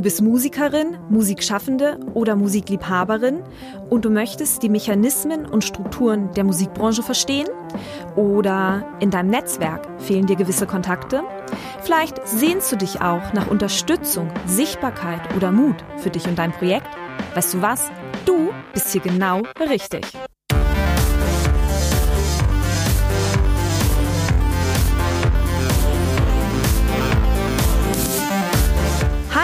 Du bist Musikerin, Musikschaffende oder Musikliebhaberin und du möchtest die Mechanismen und Strukturen der Musikbranche verstehen? Oder in deinem Netzwerk fehlen dir gewisse Kontakte? Vielleicht sehnst du dich auch nach Unterstützung, Sichtbarkeit oder Mut für dich und dein Projekt? Weißt du was? Du bist hier genau richtig.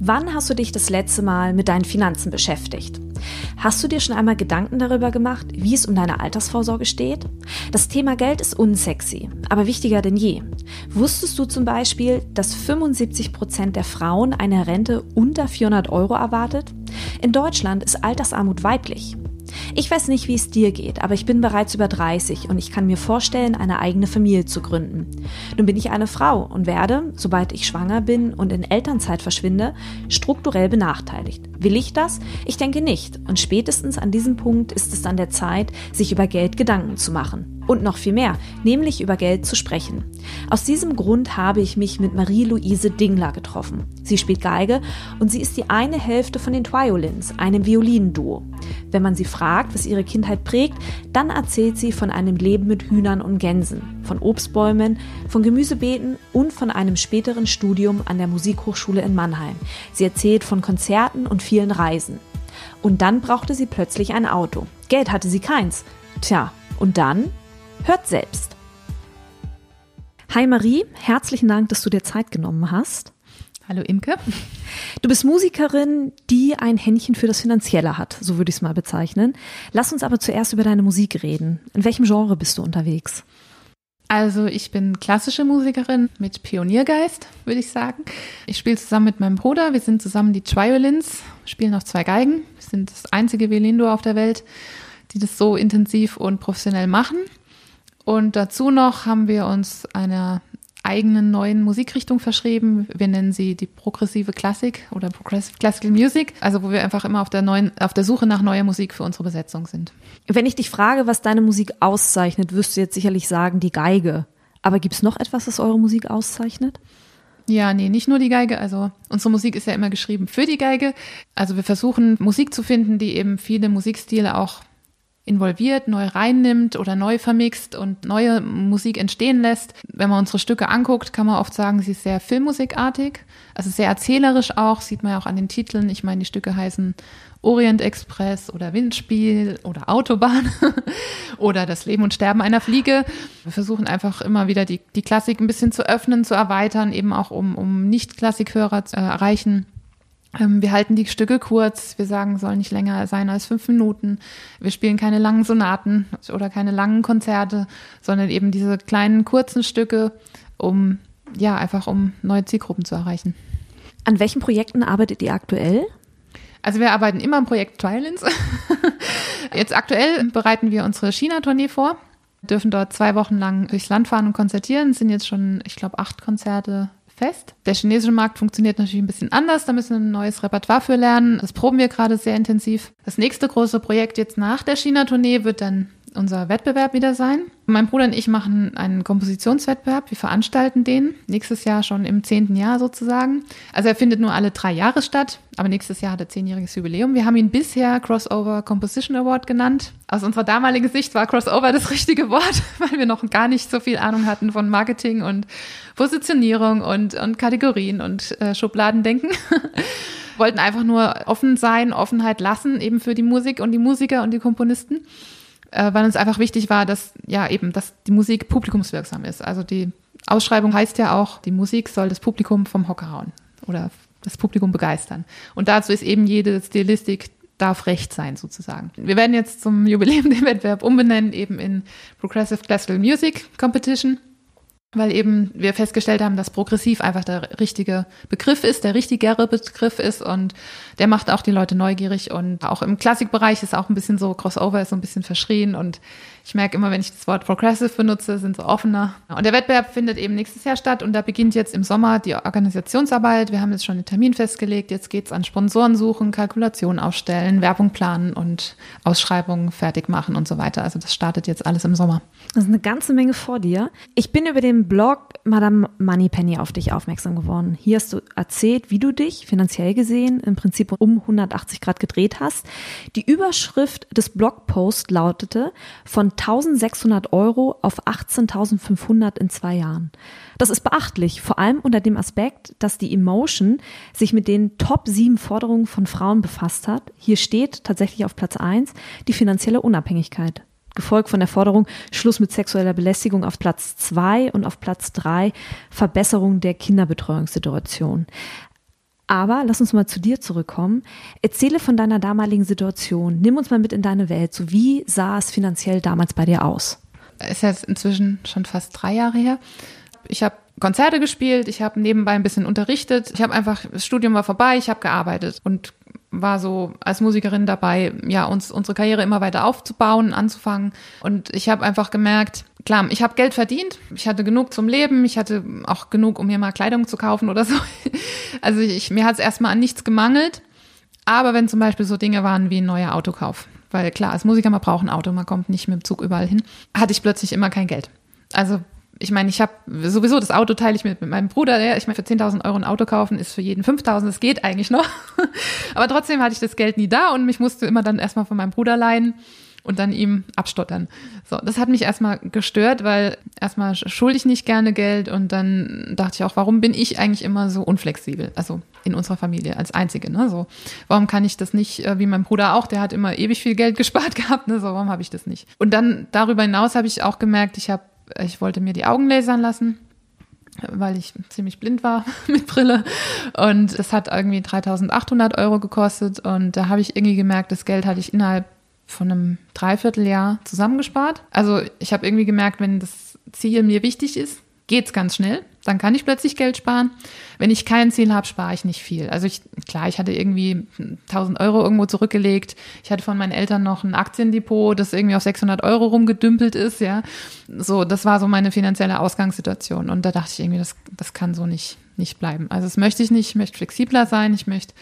Wann hast du dich das letzte Mal mit deinen Finanzen beschäftigt? Hast du dir schon einmal Gedanken darüber gemacht, wie es um deine Altersvorsorge steht? Das Thema Geld ist unsexy, aber wichtiger denn je. Wusstest du zum Beispiel, dass 75 Prozent der Frauen eine Rente unter 400 Euro erwartet? In Deutschland ist Altersarmut weiblich. Ich weiß nicht, wie es dir geht, aber ich bin bereits über 30 und ich kann mir vorstellen, eine eigene Familie zu gründen. Nun bin ich eine Frau und werde, sobald ich schwanger bin und in Elternzeit verschwinde, strukturell benachteiligt. Will ich das? Ich denke nicht. Und spätestens an diesem Punkt ist es dann der Zeit, sich über Geld Gedanken zu machen. Und noch viel mehr, nämlich über Geld zu sprechen. Aus diesem Grund habe ich mich mit Marie-Louise Dingler getroffen. Sie spielt Geige und sie ist die eine Hälfte von den Twiolins, einem Violinduo. Wenn man sie fragt, was ihre Kindheit prägt, dann erzählt sie von einem Leben mit Hühnern und Gänsen, von Obstbäumen, von Gemüsebeeten und von einem späteren Studium an der Musikhochschule in Mannheim. Sie erzählt von Konzerten und vielen Reisen. Und dann brauchte sie plötzlich ein Auto. Geld hatte sie keins. Tja, und dann? Hört selbst. Hi Marie, herzlichen Dank, dass du dir Zeit genommen hast. Hallo Imke. Du bist Musikerin, die ein Händchen für das Finanzielle hat, so würde ich es mal bezeichnen. Lass uns aber zuerst über deine Musik reden. In welchem Genre bist du unterwegs? Also ich bin klassische Musikerin mit Pioniergeist, würde ich sagen. Ich spiele zusammen mit meinem Bruder. Wir sind zusammen die Triolins, spielen auf zwei Geigen. Wir sind das einzige Violindo auf der Welt, die das so intensiv und professionell machen. Und dazu noch haben wir uns einer eigenen neuen Musikrichtung verschrieben. Wir nennen sie die progressive Klassik oder Progressive Classical Music, also wo wir einfach immer auf der neuen, auf der Suche nach neuer Musik für unsere Besetzung sind. Wenn ich dich frage, was deine Musik auszeichnet, wirst du jetzt sicherlich sagen, die Geige. Aber gibt es noch etwas, das eure Musik auszeichnet? Ja, nee, nicht nur die Geige. Also unsere Musik ist ja immer geschrieben für die Geige. Also wir versuchen Musik zu finden, die eben viele Musikstile auch involviert, neu reinnimmt oder neu vermixt und neue Musik entstehen lässt. Wenn man unsere Stücke anguckt, kann man oft sagen, sie ist sehr filmmusikartig, also sehr erzählerisch auch, sieht man ja auch an den Titeln. Ich meine, die Stücke heißen Orient Express oder Windspiel oder Autobahn oder das Leben und Sterben einer Fliege. Wir versuchen einfach immer wieder die, die Klassik ein bisschen zu öffnen, zu erweitern, eben auch um, um Nicht-Klassikhörer zu erreichen. Ähm, wir halten die Stücke kurz. Wir sagen, soll nicht länger sein als fünf Minuten. Wir spielen keine langen Sonaten oder keine langen Konzerte, sondern eben diese kleinen kurzen Stücke, um ja einfach um neue Zielgruppen zu erreichen. An welchen Projekten arbeitet ihr aktuell? Also wir arbeiten immer im Projekt Trialins. Jetzt aktuell bereiten wir unsere China-Tournee vor, dürfen dort zwei Wochen lang durchs Land fahren und konzertieren. Es sind jetzt schon, ich glaube, acht Konzerte fest. Der chinesische Markt funktioniert natürlich ein bisschen anders. Da müssen wir ein neues Repertoire für lernen. Das proben wir gerade sehr intensiv. Das nächste große Projekt jetzt nach der China-Tournee wird dann unser Wettbewerb wieder sein. Mein Bruder und ich machen einen Kompositionswettbewerb. Wir veranstalten den nächstes Jahr schon im zehnten Jahr sozusagen. Also er findet nur alle drei Jahre statt, aber nächstes Jahr hat er zehnjähriges Jubiläum. Wir haben ihn bisher Crossover Composition Award genannt. Aus unserer damaligen Sicht war Crossover das richtige Wort, weil wir noch gar nicht so viel Ahnung hatten von Marketing und Positionierung und, und Kategorien und äh, Schubladendenken. wollten einfach nur offen sein, Offenheit lassen, eben für die Musik und die Musiker und die Komponisten, äh, weil uns einfach wichtig war, dass ja eben, dass die Musik publikumswirksam ist. Also die Ausschreibung heißt ja auch, die Musik soll das Publikum vom Hocker hauen oder das Publikum begeistern. Und dazu ist eben jede Stilistik darf recht sein sozusagen. Wir werden jetzt zum Jubiläum den Wettbewerb umbenennen eben in Progressive Classical Music Competition weil eben wir festgestellt haben, dass progressiv einfach der richtige Begriff ist, der richtigere Begriff ist und der macht auch die Leute neugierig. Und auch im Klassikbereich ist auch ein bisschen so Crossover ist so ein bisschen verschrien und ich merke immer, wenn ich das Wort progressive benutze, sind so offener. Und der Wettbewerb findet eben nächstes Jahr statt und da beginnt jetzt im Sommer die Organisationsarbeit. Wir haben jetzt schon den Termin festgelegt. Jetzt geht's an Sponsoren suchen, Kalkulation aufstellen, Werbung planen und Ausschreibungen fertig machen und so weiter. Also das startet jetzt alles im Sommer. Das ist eine ganze Menge vor dir. Ich bin über den Blog Madame Moneypenny auf dich aufmerksam geworden. Hier hast du erzählt, wie du dich finanziell gesehen im Prinzip um 180 Grad gedreht hast. Die Überschrift des Blogposts lautete von 1600 Euro auf 18.500 in zwei Jahren. Das ist beachtlich, vor allem unter dem Aspekt, dass die Emotion sich mit den Top 7 Forderungen von Frauen befasst hat. Hier steht tatsächlich auf Platz 1 die finanzielle Unabhängigkeit. Gefolgt von der Forderung Schluss mit sexueller Belästigung auf Platz 2 und auf Platz 3 Verbesserung der Kinderbetreuungssituation. Aber lass uns mal zu dir zurückkommen. Erzähle von deiner damaligen Situation. Nimm uns mal mit in deine Welt. So wie sah es finanziell damals bei dir aus? Ist jetzt inzwischen schon fast drei Jahre her. Ich habe Konzerte gespielt, ich habe nebenbei ein bisschen unterrichtet. Ich habe einfach, das Studium war vorbei, ich habe gearbeitet und war so als Musikerin dabei, ja, uns unsere Karriere immer weiter aufzubauen, anzufangen. Und ich habe einfach gemerkt, klar, ich habe Geld verdient, ich hatte genug zum Leben, ich hatte auch genug, um mir mal Kleidung zu kaufen oder so. Also ich, mir hat es erstmal an nichts gemangelt. Aber wenn zum Beispiel so Dinge waren wie ein neuer Autokauf, weil klar, als Musiker, man braucht ein Auto, man kommt nicht mit dem Zug überall hin, hatte ich plötzlich immer kein Geld. Also ich meine, ich habe sowieso das Auto teile ich mit, mit meinem Bruder. Ich meine, für 10.000 Euro ein Auto kaufen ist für jeden 5.000. Das geht eigentlich noch. Aber trotzdem hatte ich das Geld nie da und mich musste immer dann erstmal von meinem Bruder leihen und dann ihm abstottern. So, das hat mich erstmal gestört, weil erstmal schulde ich nicht gerne Geld und dann dachte ich auch, warum bin ich eigentlich immer so unflexibel? Also in unserer Familie als Einzige, ne? So, warum kann ich das nicht, äh, wie mein Bruder auch, der hat immer ewig viel Geld gespart gehabt, ne? So, warum habe ich das nicht? Und dann darüber hinaus habe ich auch gemerkt, ich habe ich wollte mir die Augen lasern lassen, weil ich ziemlich blind war mit Brille. Und das hat irgendwie 3800 Euro gekostet. Und da habe ich irgendwie gemerkt, das Geld hatte ich innerhalb von einem Dreivierteljahr zusammengespart. Also ich habe irgendwie gemerkt, wenn das Ziel mir wichtig ist, geht's ganz schnell. Dann kann ich plötzlich Geld sparen. Wenn ich kein Ziel habe, spare ich nicht viel. Also ich, klar, ich hatte irgendwie 1000 Euro irgendwo zurückgelegt. Ich hatte von meinen Eltern noch ein Aktiendepot, das irgendwie auf 600 Euro rumgedümpelt ist, ja. So, das war so meine finanzielle Ausgangssituation. Und da dachte ich irgendwie, das, das kann so nicht, nicht bleiben. Also das möchte ich nicht. Ich möchte flexibler sein. Ich möchte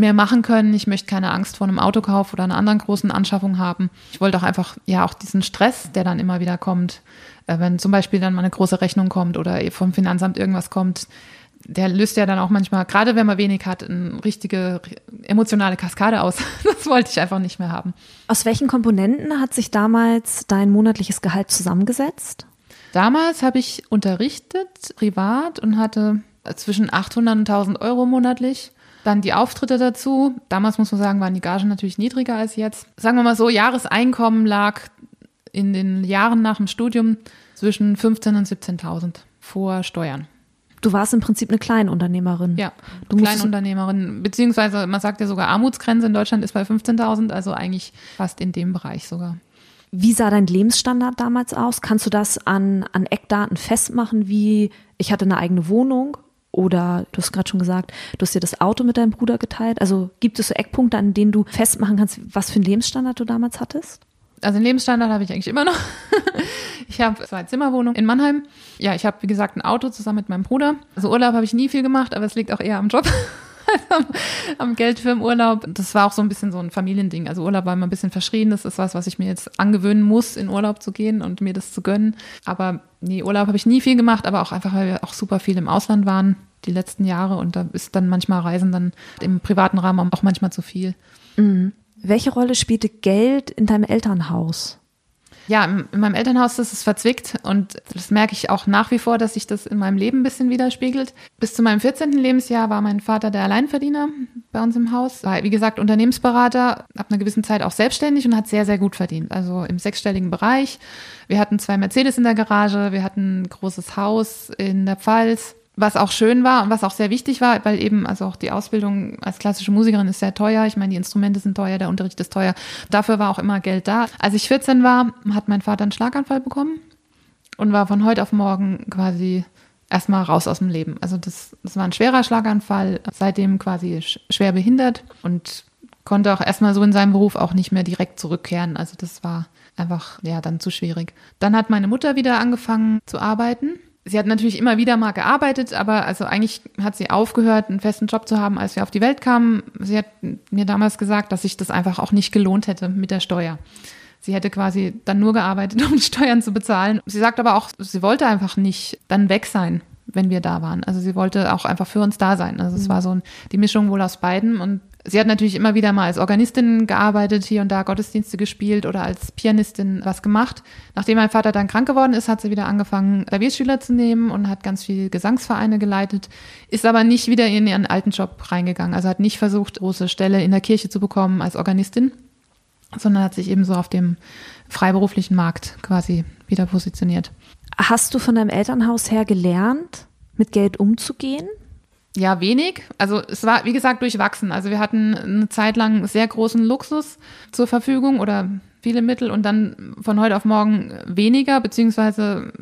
mehr machen können. Ich möchte keine Angst vor einem Autokauf oder einer anderen großen Anschaffung haben. Ich wollte auch einfach, ja, auch diesen Stress, der dann immer wieder kommt, äh, wenn zum Beispiel dann mal eine große Rechnung kommt oder vom Finanzamt irgendwas kommt, der löst ja dann auch manchmal, gerade wenn man wenig hat, eine richtige emotionale Kaskade aus. Das wollte ich einfach nicht mehr haben. Aus welchen Komponenten hat sich damals dein monatliches Gehalt zusammengesetzt? Damals habe ich unterrichtet, privat und hatte zwischen 800 und 1000 Euro monatlich. Dann die Auftritte dazu. Damals muss man sagen, waren die Gagen natürlich niedriger als jetzt. Sagen wir mal so, Jahreseinkommen lag in den Jahren nach dem Studium zwischen 15.000 und 17.000 vor Steuern. Du warst im Prinzip eine Kleinunternehmerin. Ja, du Kleinunternehmerin, beziehungsweise man sagt ja sogar Armutsgrenze in Deutschland ist bei 15.000, also eigentlich fast in dem Bereich sogar. Wie sah dein Lebensstandard damals aus? Kannst du das an, an Eckdaten festmachen, wie ich hatte eine eigene Wohnung oder du hast gerade schon gesagt, du hast dir das Auto mit deinem Bruder geteilt. Also gibt es so Eckpunkte, an denen du festmachen kannst, was für einen Lebensstandard du damals hattest? also den Lebensstandard habe ich eigentlich immer noch. ich habe zwei Zimmerwohnungen in Mannheim. Ja, ich habe, wie gesagt, ein Auto zusammen mit meinem Bruder. Also Urlaub habe ich nie viel gemacht, aber es liegt auch eher am Job. Am, am Geld für den Urlaub. Das war auch so ein bisschen so ein Familiending. Also Urlaub war immer ein bisschen verschrien. Das ist was, was ich mir jetzt angewöhnen muss, in Urlaub zu gehen und mir das zu gönnen. Aber nee, Urlaub habe ich nie viel gemacht, aber auch einfach, weil wir auch super viel im Ausland waren die letzten Jahre und da ist dann manchmal Reisen dann im privaten Rahmen auch manchmal zu viel. Mhm. Welche Rolle spielte Geld in deinem Elternhaus? Ja, in meinem Elternhaus ist es verzwickt und das merke ich auch nach wie vor, dass sich das in meinem Leben ein bisschen widerspiegelt. Bis zu meinem 14. Lebensjahr war mein Vater der Alleinverdiener bei uns im Haus. War, wie gesagt, Unternehmensberater, ab einer gewissen Zeit auch selbstständig und hat sehr, sehr gut verdient. Also im sechsstelligen Bereich. Wir hatten zwei Mercedes in der Garage, wir hatten ein großes Haus in der Pfalz was auch schön war und was auch sehr wichtig war, weil eben, also auch die Ausbildung als klassische Musikerin ist sehr teuer. Ich meine, die Instrumente sind teuer, der Unterricht ist teuer. Dafür war auch immer Geld da. Als ich 14 war, hat mein Vater einen Schlaganfall bekommen und war von heute auf morgen quasi erstmal raus aus dem Leben. Also das, das war ein schwerer Schlaganfall, seitdem quasi schwer behindert und konnte auch erstmal so in seinem Beruf auch nicht mehr direkt zurückkehren. Also das war einfach, ja, dann zu schwierig. Dann hat meine Mutter wieder angefangen zu arbeiten sie hat natürlich immer wieder mal gearbeitet, aber also eigentlich hat sie aufgehört, einen festen Job zu haben, als wir auf die Welt kamen. Sie hat mir damals gesagt, dass sich das einfach auch nicht gelohnt hätte mit der Steuer. Sie hätte quasi dann nur gearbeitet, um Steuern zu bezahlen. Sie sagt aber auch, sie wollte einfach nicht dann weg sein, wenn wir da waren. Also sie wollte auch einfach für uns da sein. Also es mhm. war so die Mischung wohl aus beiden und Sie hat natürlich immer wieder mal als Organistin gearbeitet, hier und da Gottesdienste gespielt oder als Pianistin was gemacht. Nachdem mein Vater dann krank geworden ist, hat sie wieder angefangen, Klavierschüler zu nehmen und hat ganz viele Gesangsvereine geleitet, ist aber nicht wieder in ihren alten Job reingegangen. Also hat nicht versucht, große Stelle in der Kirche zu bekommen als Organistin, sondern hat sich eben so auf dem freiberuflichen Markt quasi wieder positioniert. Hast du von deinem Elternhaus her gelernt, mit Geld umzugehen? Ja, wenig. Also es war, wie gesagt, durchwachsen. Also wir hatten eine Zeit lang sehr großen Luxus zur Verfügung oder viele Mittel und dann von heute auf morgen weniger, beziehungsweise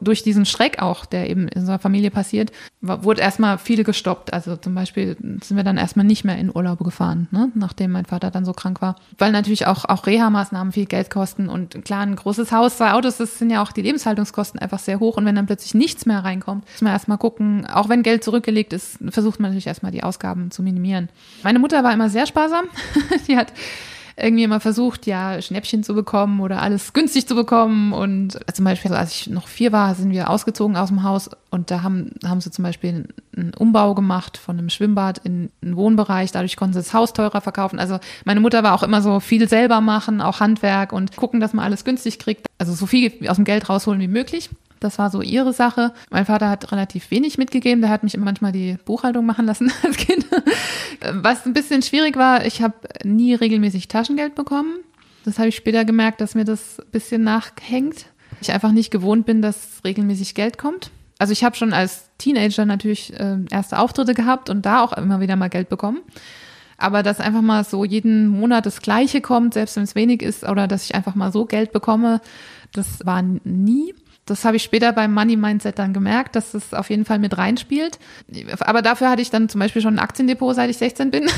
durch diesen Schreck auch, der eben in unserer Familie passiert, wurde erstmal viele gestoppt. Also zum Beispiel sind wir dann erstmal nicht mehr in Urlaube gefahren, ne? nachdem mein Vater dann so krank war. Weil natürlich auch, auch Reha-Maßnahmen viel Geld kosten und klar, ein großes Haus, zwei Autos, das sind ja auch die Lebenshaltungskosten einfach sehr hoch und wenn dann plötzlich nichts mehr reinkommt, muss man erstmal gucken, auch wenn Geld zurückgelegt ist, versucht man natürlich erstmal die Ausgaben zu minimieren. Meine Mutter war immer sehr sparsam. die hat irgendwie immer versucht, ja, Schnäppchen zu bekommen oder alles günstig zu bekommen. Und zum Beispiel, als ich noch vier war, sind wir ausgezogen aus dem Haus und da haben, haben sie zum Beispiel einen Umbau gemacht von einem Schwimmbad in einen Wohnbereich. Dadurch konnten sie das Haus teurer verkaufen. Also meine Mutter war auch immer so viel selber machen, auch Handwerk und gucken, dass man alles günstig kriegt. Also so viel aus dem Geld rausholen wie möglich. Das war so ihre Sache. Mein Vater hat relativ wenig mitgegeben. Der hat mich manchmal die Buchhaltung machen lassen als Kind. Was ein bisschen schwierig war, ich habe nie regelmäßig Taschengeld bekommen. Das habe ich später gemerkt, dass mir das ein bisschen nachhängt. Ich einfach nicht gewohnt bin, dass regelmäßig Geld kommt. Also ich habe schon als Teenager natürlich äh, erste Auftritte gehabt und da auch immer wieder mal Geld bekommen. Aber dass einfach mal so jeden Monat das Gleiche kommt, selbst wenn es wenig ist, oder dass ich einfach mal so Geld bekomme, das war nie. Das habe ich später beim Money Mindset dann gemerkt, dass das auf jeden Fall mit reinspielt. Aber dafür hatte ich dann zum Beispiel schon ein Aktiendepot, seit ich 16 bin,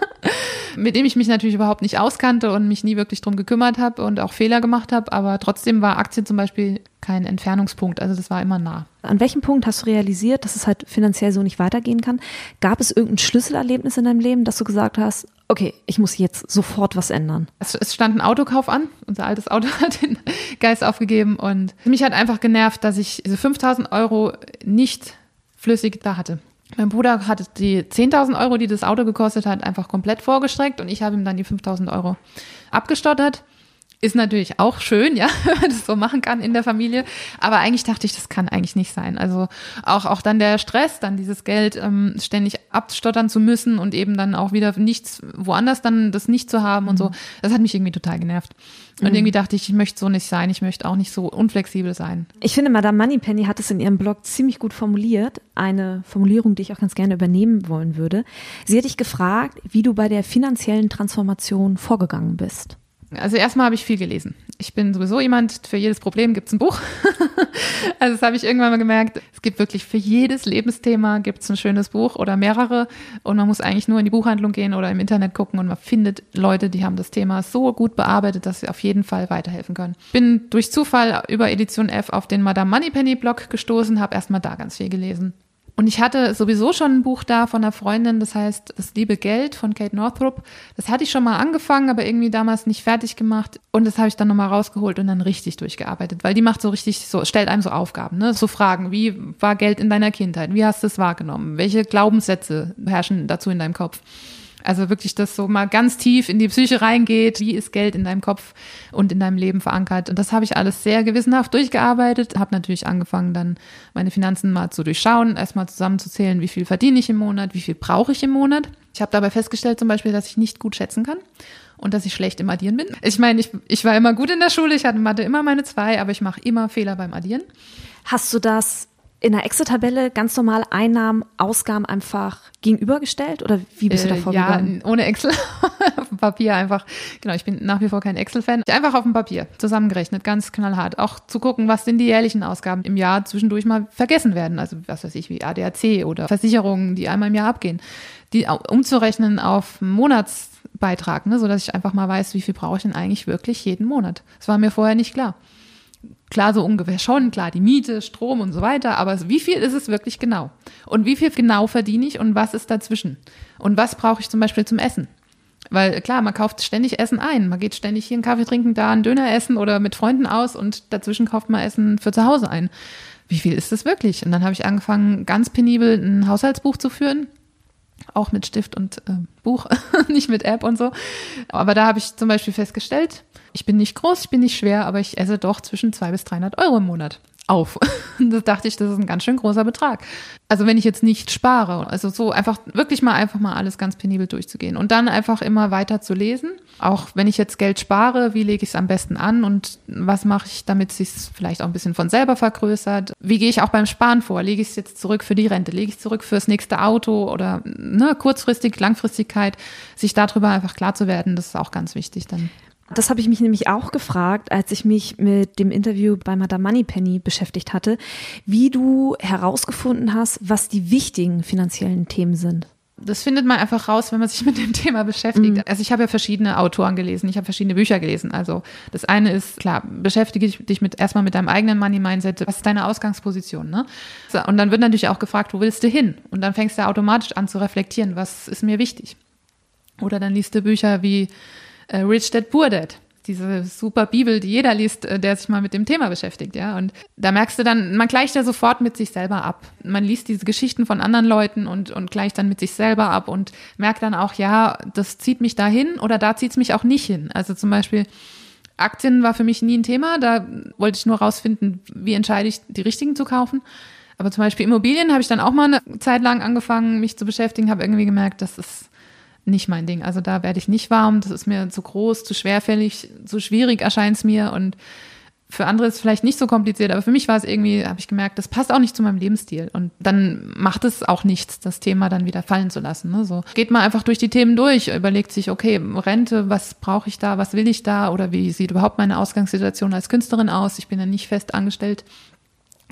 mit dem ich mich natürlich überhaupt nicht auskannte und mich nie wirklich drum gekümmert habe und auch Fehler gemacht habe. Aber trotzdem war Aktien zum Beispiel kein Entfernungspunkt. Also das war immer nah. An welchem Punkt hast du realisiert, dass es halt finanziell so nicht weitergehen kann? Gab es irgendein Schlüsselerlebnis in deinem Leben, dass du gesagt hast, okay, ich muss jetzt sofort was ändern? Es, es stand ein Autokauf an. Unser altes Auto hat den Geist aufgegeben und mich hat einfach genervt, dass ich diese 5000 Euro nicht flüssig da hatte. Mein Bruder hatte die 10.000 Euro, die das Auto gekostet hat, einfach komplett vorgestreckt und ich habe ihm dann die 5.000 Euro abgestottert. Ist natürlich auch schön, ja, wenn man das so machen kann in der Familie. Aber eigentlich dachte ich, das kann eigentlich nicht sein. Also auch, auch dann der Stress, dann dieses Geld ähm, ständig abstottern zu müssen und eben dann auch wieder nichts, woanders dann das nicht zu haben und so, mhm. das hat mich irgendwie total genervt. Und mhm. irgendwie dachte ich, ich möchte so nicht sein, ich möchte auch nicht so unflexibel sein. Ich finde, Madame Moneypenny hat es in ihrem Blog ziemlich gut formuliert. Eine Formulierung, die ich auch ganz gerne übernehmen wollen würde. Sie hat dich gefragt, wie du bei der finanziellen Transformation vorgegangen bist. Also erstmal habe ich viel gelesen. Ich bin sowieso jemand, für jedes Problem gibt es ein Buch. also das habe ich irgendwann mal gemerkt. Es gibt wirklich für jedes Lebensthema gibt es ein schönes Buch oder mehrere. Und man muss eigentlich nur in die Buchhandlung gehen oder im Internet gucken und man findet Leute, die haben das Thema so gut bearbeitet, dass sie auf jeden Fall weiterhelfen können. Bin durch Zufall über Edition F auf den Madame Moneypenny Blog gestoßen, habe erstmal da ganz viel gelesen. Und ich hatte sowieso schon ein Buch da von einer Freundin, das heißt Das liebe Geld von Kate Northrup. Das hatte ich schon mal angefangen, aber irgendwie damals nicht fertig gemacht. Und das habe ich dann nochmal rausgeholt und dann richtig durchgearbeitet, weil die macht so richtig, so stellt einem so Aufgaben, ne? So Fragen, wie war Geld in deiner Kindheit? Wie hast du es wahrgenommen? Welche Glaubenssätze herrschen dazu in deinem Kopf? Also wirklich, dass so mal ganz tief in die Psyche reingeht. Wie ist Geld in deinem Kopf und in deinem Leben verankert? Und das habe ich alles sehr gewissenhaft durchgearbeitet. Habe natürlich angefangen, dann meine Finanzen mal zu durchschauen, erstmal zusammenzuzählen, wie viel verdiene ich im Monat, wie viel brauche ich im Monat. Ich habe dabei festgestellt zum Beispiel, dass ich nicht gut schätzen kann und dass ich schlecht im Addieren bin. Ich meine, ich, ich war immer gut in der Schule, ich hatte Mathe immer meine zwei, aber ich mache immer Fehler beim Addieren. Hast du das in der Excel-Tabelle ganz normal Einnahmen, Ausgaben einfach gegenübergestellt oder wie bist du da vorgegangen? Äh, ja, ohne Excel, auf dem Papier einfach. Genau, ich bin nach wie vor kein Excel-Fan. Einfach auf dem Papier zusammengerechnet, ganz knallhart. Auch zu gucken, was sind die jährlichen Ausgaben im Jahr zwischendurch mal vergessen werden. Also was weiß ich, wie ADAC oder Versicherungen, die einmal im Jahr abgehen. Die umzurechnen auf Monatsbeitrag, ne, sodass ich einfach mal weiß, wie viel brauche ich denn eigentlich wirklich jeden Monat. Das war mir vorher nicht klar. Klar, so ungefähr schon, klar, die Miete, Strom und so weiter, aber wie viel ist es wirklich genau? Und wie viel genau verdiene ich und was ist dazwischen? Und was brauche ich zum Beispiel zum Essen? Weil klar, man kauft ständig Essen ein. Man geht ständig hier einen Kaffee trinken, da einen Döner essen oder mit Freunden aus und dazwischen kauft man Essen für zu Hause ein. Wie viel ist das wirklich? Und dann habe ich angefangen, ganz penibel ein Haushaltsbuch zu führen. Auch mit Stift und äh, Buch, nicht mit App und so. Aber da habe ich zum Beispiel festgestellt, ich bin nicht groß, ich bin nicht schwer, aber ich esse doch zwischen 200 bis 300 Euro im Monat auf. Das dachte ich, das ist ein ganz schön großer Betrag. Also wenn ich jetzt nicht spare, also so einfach wirklich mal einfach mal alles ganz penibel durchzugehen und dann einfach immer weiter zu lesen. Auch wenn ich jetzt Geld spare, wie lege ich es am besten an und was mache ich, damit es sich vielleicht auch ein bisschen von selber vergrößert? Wie gehe ich auch beim Sparen vor? Lege ich es jetzt zurück für die Rente? Lege ich es zurück fürs nächste Auto oder ne, kurzfristig, Langfristigkeit? Sich darüber einfach klar zu werden, das ist auch ganz wichtig dann. Das habe ich mich nämlich auch gefragt, als ich mich mit dem Interview bei Madame Moneypenny beschäftigt hatte, wie du herausgefunden hast, was die wichtigen finanziellen Themen sind. Das findet man einfach raus, wenn man sich mit dem Thema beschäftigt. Mhm. Also ich habe ja verschiedene Autoren gelesen, ich habe verschiedene Bücher gelesen. Also das eine ist, klar, beschäftige dich mit erstmal mit deinem eigenen Money-Mindset. Was ist deine Ausgangsposition? Ne? Und dann wird natürlich auch gefragt, wo willst du hin? Und dann fängst du automatisch an zu reflektieren, was ist mir wichtig? Oder dann liest du Bücher wie äh, Rich Dad Poor Dad. Diese super Bibel, die jeder liest, äh, der sich mal mit dem Thema beschäftigt, ja. Und da merkst du dann, man gleicht ja sofort mit sich selber ab. Man liest diese Geschichten von anderen Leuten und, und gleicht dann mit sich selber ab und merkt dann auch, ja, das zieht mich dahin oder da zieht es mich auch nicht hin. Also zum Beispiel, Aktien war für mich nie ein Thema. Da wollte ich nur rausfinden, wie entscheide ich, die richtigen zu kaufen. Aber zum Beispiel Immobilien habe ich dann auch mal eine Zeit lang angefangen, mich zu beschäftigen, habe irgendwie gemerkt, das ist nicht mein Ding. Also da werde ich nicht warm, das ist mir zu groß, zu schwerfällig, zu schwierig erscheint es mir und für andere ist es vielleicht nicht so kompliziert, aber für mich war es irgendwie, habe ich gemerkt, das passt auch nicht zu meinem Lebensstil. Und dann macht es auch nichts, das Thema dann wieder fallen zu lassen. Ne? So geht man einfach durch die Themen durch, überlegt sich, okay, Rente, was brauche ich da, was will ich da oder wie sieht überhaupt meine Ausgangssituation als Künstlerin aus? Ich bin ja nicht fest angestellt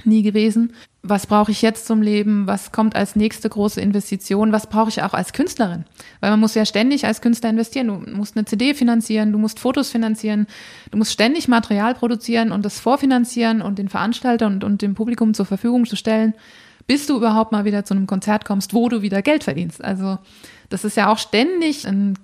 nie gewesen. Was brauche ich jetzt zum Leben? Was kommt als nächste große Investition? Was brauche ich auch als Künstlerin? Weil man muss ja ständig als Künstler investieren. Du musst eine CD finanzieren, du musst Fotos finanzieren, du musst ständig Material produzieren und das vorfinanzieren und den Veranstalter und, und dem Publikum zur Verfügung zu stellen, bis du überhaupt mal wieder zu einem Konzert kommst, wo du wieder Geld verdienst. Also das ist ja auch ständig ein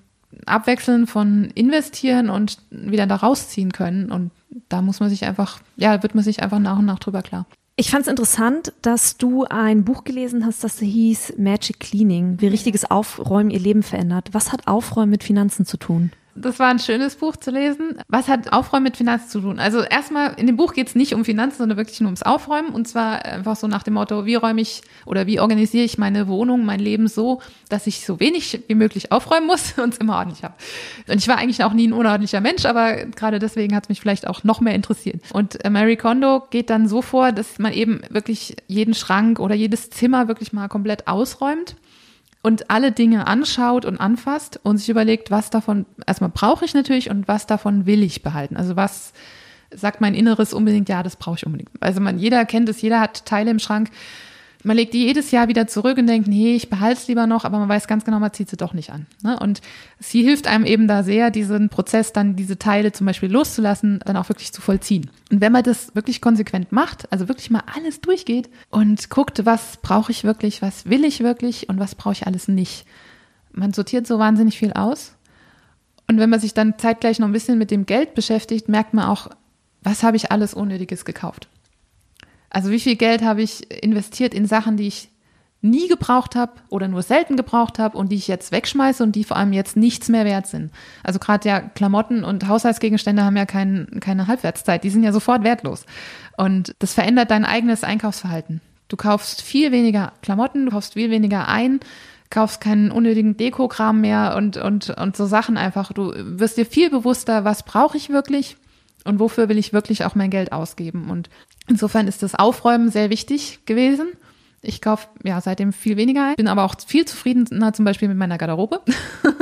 Abwechseln von investieren und wieder da rausziehen können. Und da muss man sich einfach, ja, wird man sich einfach nach und nach drüber klar. Ich fand es interessant, dass du ein Buch gelesen hast, das hieß Magic Cleaning, wie richtiges Aufräumen ihr Leben verändert. Was hat Aufräumen mit Finanzen zu tun? Das war ein schönes Buch zu lesen. Was hat Aufräumen mit Finanzen zu tun? Also erstmal, in dem Buch geht es nicht um Finanzen, sondern wirklich nur ums Aufräumen. Und zwar einfach so nach dem Motto, wie räume ich oder wie organisiere ich meine Wohnung, mein Leben so, dass ich so wenig wie möglich aufräumen muss und es immer ordentlich habe. Und ich war eigentlich auch nie ein unordentlicher Mensch, aber gerade deswegen hat es mich vielleicht auch noch mehr interessiert. Und äh, Mary Kondo geht dann so vor, dass man eben wirklich jeden Schrank oder jedes Zimmer wirklich mal komplett ausräumt und alle Dinge anschaut und anfasst und sich überlegt, was davon, erstmal brauche ich natürlich und was davon will ich behalten. Also was sagt mein Inneres unbedingt, ja, das brauche ich unbedingt. Also man, jeder kennt es, jeder hat Teile im Schrank, man legt die jedes Jahr wieder zurück und denkt, nee, ich behalte es lieber noch, aber man weiß ganz genau, man zieht sie doch nicht an. Ne? Und sie hilft einem eben da sehr, diesen Prozess dann, diese Teile zum Beispiel loszulassen, dann auch wirklich zu vollziehen. Und wenn man das wirklich konsequent macht, also wirklich mal alles durchgeht und guckt, was brauche ich wirklich, was will ich wirklich und was brauche ich alles nicht. Man sortiert so wahnsinnig viel aus. Und wenn man sich dann zeitgleich noch ein bisschen mit dem Geld beschäftigt, merkt man auch, was habe ich alles Unnötiges gekauft. Also wie viel Geld habe ich investiert in Sachen, die ich nie gebraucht habe oder nur selten gebraucht habe und die ich jetzt wegschmeiße und die vor allem jetzt nichts mehr wert sind. Also gerade ja Klamotten und Haushaltsgegenstände haben ja kein, keine Halbwertszeit, die sind ja sofort wertlos. Und das verändert dein eigenes Einkaufsverhalten. Du kaufst viel weniger Klamotten, du kaufst viel weniger ein, kaufst keinen unnötigen Dekokram mehr und, und, und so Sachen einfach. Du wirst dir viel bewusster, was brauche ich wirklich und wofür will ich wirklich auch mein Geld ausgeben. Und insofern ist das Aufräumen sehr wichtig gewesen. Ich kaufe ja seitdem viel weniger ein, bin aber auch viel zufriedener zum Beispiel mit meiner Garderobe.